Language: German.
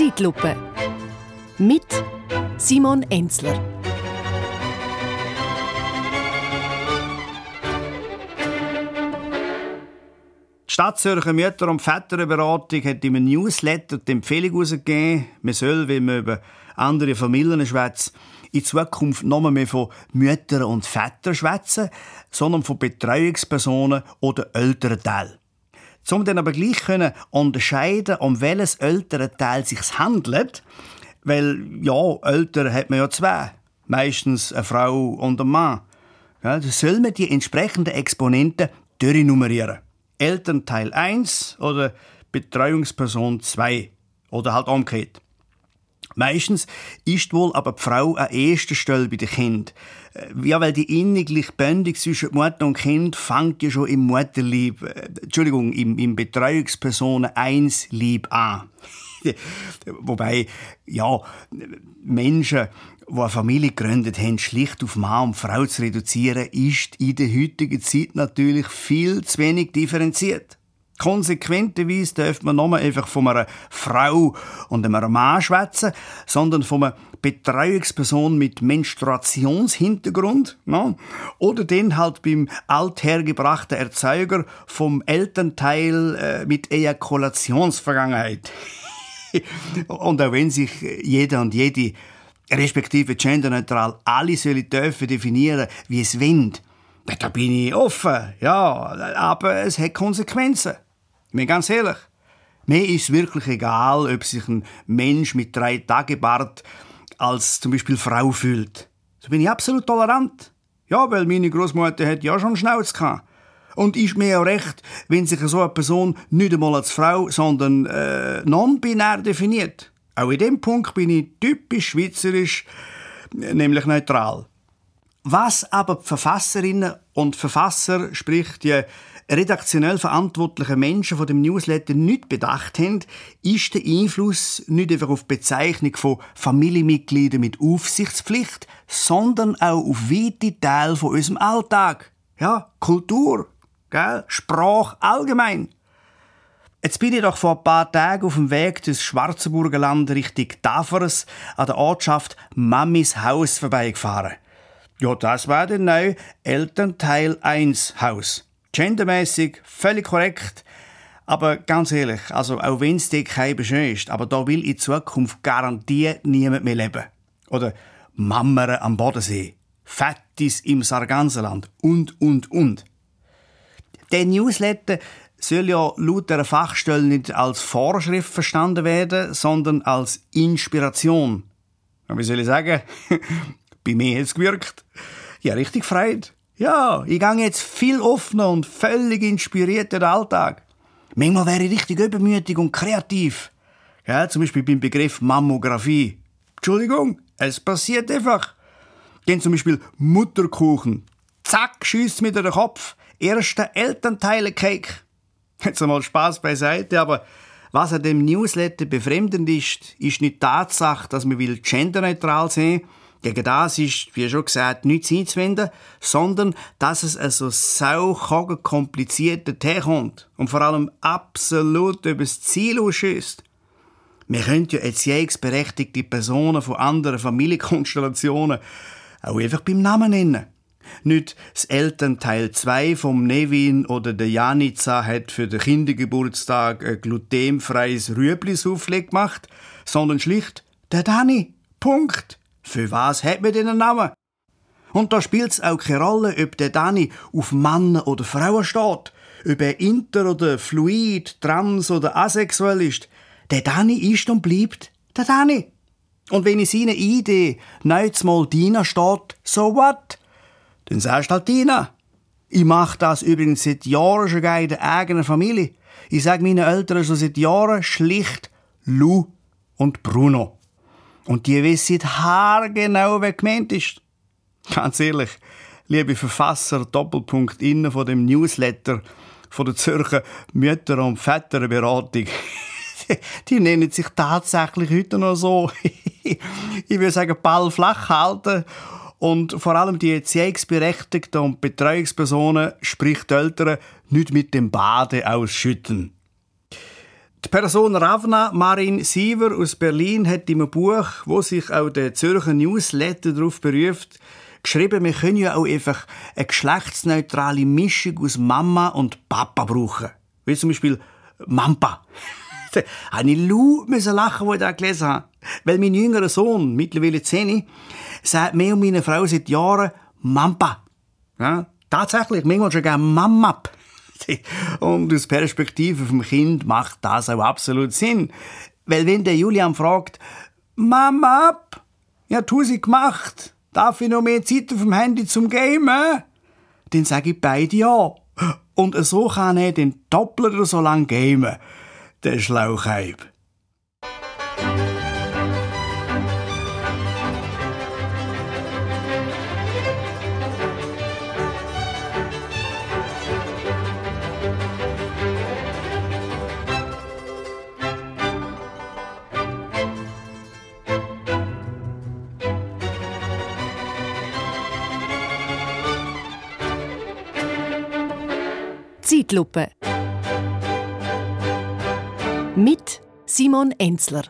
Zeitlupe. Mit Simon Enzler. Die Stadtzürcher Mütter- und Väterberatung hat in einem Newsletter die Empfehlung herausgegeben, man soll, wenn man über andere Familien schwätzt, in Zukunft nicht mehr von Müttern und Vätern schwätzen, sondern von Betreuungspersonen oder älteren Teilen. Um dann aber gleich können unterscheiden, um welches ältere Teil sich handelt, weil ja, älter hat man ja zwei, meistens eine Frau und ein Mann. Ja, da soll man die entsprechenden Exponenten durchnummerieren. Elternteil 1 oder Betreuungsperson 2 oder halt umgekehrt. Meistens ist wohl aber die Frau an erster Stelle bei den Kind. Äh, ja, weil die innigliche Bindung zwischen Mutter und Kind fängt ja schon im Mutterlieb, äh, Entschuldigung, im, im Betreuungspersonen 1 Lieb an. Wobei, ja, Menschen, die eine Familie gegründet haben, schlicht auf Mann und Frau zu reduzieren, ist in der heutigen Zeit natürlich viel zu wenig differenziert. Konsequenterweise darf man nicht einfach von einer Frau und einem Mann schwätzen, sondern von einer Betreuungsperson mit Menstruationshintergrund. Ja? Oder dann halt beim althergebrachten Erzeuger vom Elternteil äh, mit Ejakulationsvergangenheit. und auch wenn sich jeder und jede respektive genderneutral alle sollen dürfen definieren, wie es will, da bin ich offen, ja, aber es hat Konsequenzen. Mir ganz ehrlich, mir ist wirklich egal, ob sich ein Mensch mit drei Tage Bart als zum Beispiel Frau fühlt. So bin ich absolut tolerant. Ja, weil meine Großmutter hat ja schon Schnauz gehabt. Und ist mir auch recht, wenn sich so eine Person nicht einmal als Frau, sondern äh, non-binär definiert. Auch in dem Punkt bin ich typisch schweizerisch, nämlich neutral. Was aber die Verfasserinnen und Verfasser, sprich die redaktionell verantwortlichen Menschen von dem Newsletter nicht bedacht haben, ist der Einfluss nicht einfach auf die Bezeichnung von Familienmitgliedern mit Aufsichtspflicht, sondern auch auf weite Teile von unserem Alltag. Ja, Kultur, gell? Sprache allgemein. Jetzt bin ich doch vor ein paar Tagen auf dem Weg des Schwarzenburger Land Richtung Tafers an der Ortschaft Mammis Haus vorbeigefahren. Ja, das war der neue Elternteil 1 Haus. Gendermäßig völlig korrekt. Aber ganz ehrlich, also auch wenn es dir kein schön ist, aber da will in Zukunft garantiert niemand mehr leben. Oder Mammere am Bodensee, Fettis im Sarganserland und, und, und. Der Newsletter soll ja laut der Fachstelle nicht als Vorschrift verstanden werden, sondern als Inspiration. Wie soll ich sagen? Bei mir hat es gewirkt. Ja, richtig freut. Ja, ich gehe jetzt viel offener und völlig inspiriert in den Alltag. Manchmal wäre ich richtig übermütig und kreativ. Ja, zum Beispiel beim Begriff Mammographie. Entschuldigung, es passiert einfach. Denn zum Beispiel Mutterkuchen. Zack, schießt mit den Kopf. Erster Elternteile-Cake. Jetzt einmal Spaß beiseite, aber was an dem Newsletter befremdend ist, ist nicht die Tatsache, dass man will genderneutral sein gegen das ist, wie schon gesagt, nichts einzuwenden, sondern dass es also sau kompliziert herkommt und vor allem absolut übers Ziel ausschießt. Wir können ja erziehungsberechtigte Personen von anderen Familienkonstellationen auch einfach beim Namen nennen. Nicht das Elternteil 2 vom Nevin oder der Janica hat für den Kindergeburtstag ein glutenfreies Rüebli-Soufflé gemacht, sondern schlicht der Dani. Punkt. Für was hat man denn einen Namen? Und da spielt es auch keine Rolle, ob der Dani auf Mann oder Frauen steht, ob er inter oder fluid, trans oder asexuell ist. Der Dani ist und bleibt der Dani. Und wenn in seiner Idee neuntes Mal Dina steht, so what? Dann sagst du halt Dina. Ich mache das übrigens seit Jahren schon in der eigenen Familie. Ich sage meinen Eltern schon seit Jahren schlicht Lou und Bruno. Und die wissen haargenau, wer gemeint ist. Ganz ehrlich, liebe Verfasser, Doppelpunkt innen von dem Newsletter von der Zürcher Mütter- und Väterberatung. die nennen sich tatsächlich heute noch so. ich würde sagen, Ball flach halten und vor allem die Erziehungsberechtigten und Betreuungspersonen, sprich die Eltern, nicht mit dem Bade ausschütten. Die Person Ravna Marin Siever aus Berlin hat in einem Buch, wo sich auch der Zürcher Newsletter darauf beruft, geschrieben, wir können ja auch einfach eine geschlechtsneutrale Mischung aus Mama und Papa brauchen. Wie zum Beispiel Mampa. da habe ich laut lachen, als ich das gelesen habe. Weil mein jüngerer Sohn, mittlerweile 10, sagt mir und meine Frau seit Jahren Mampa. Ja, tatsächlich, manchmal schon gerne Mamap. Und aus Perspektive vom Kind macht das auch absolut Sinn. Weil wenn der Julian fragt, Mama ab, ja, tu sie gemacht. Darf ich noch mehr Zeit auf dem Handy zum Gamen? Dann sage ich beide ja. Und so kann er den doppelt oder so lang gamen. Der Schlauchheib. Zeitlupe. Mit Simon Enzler.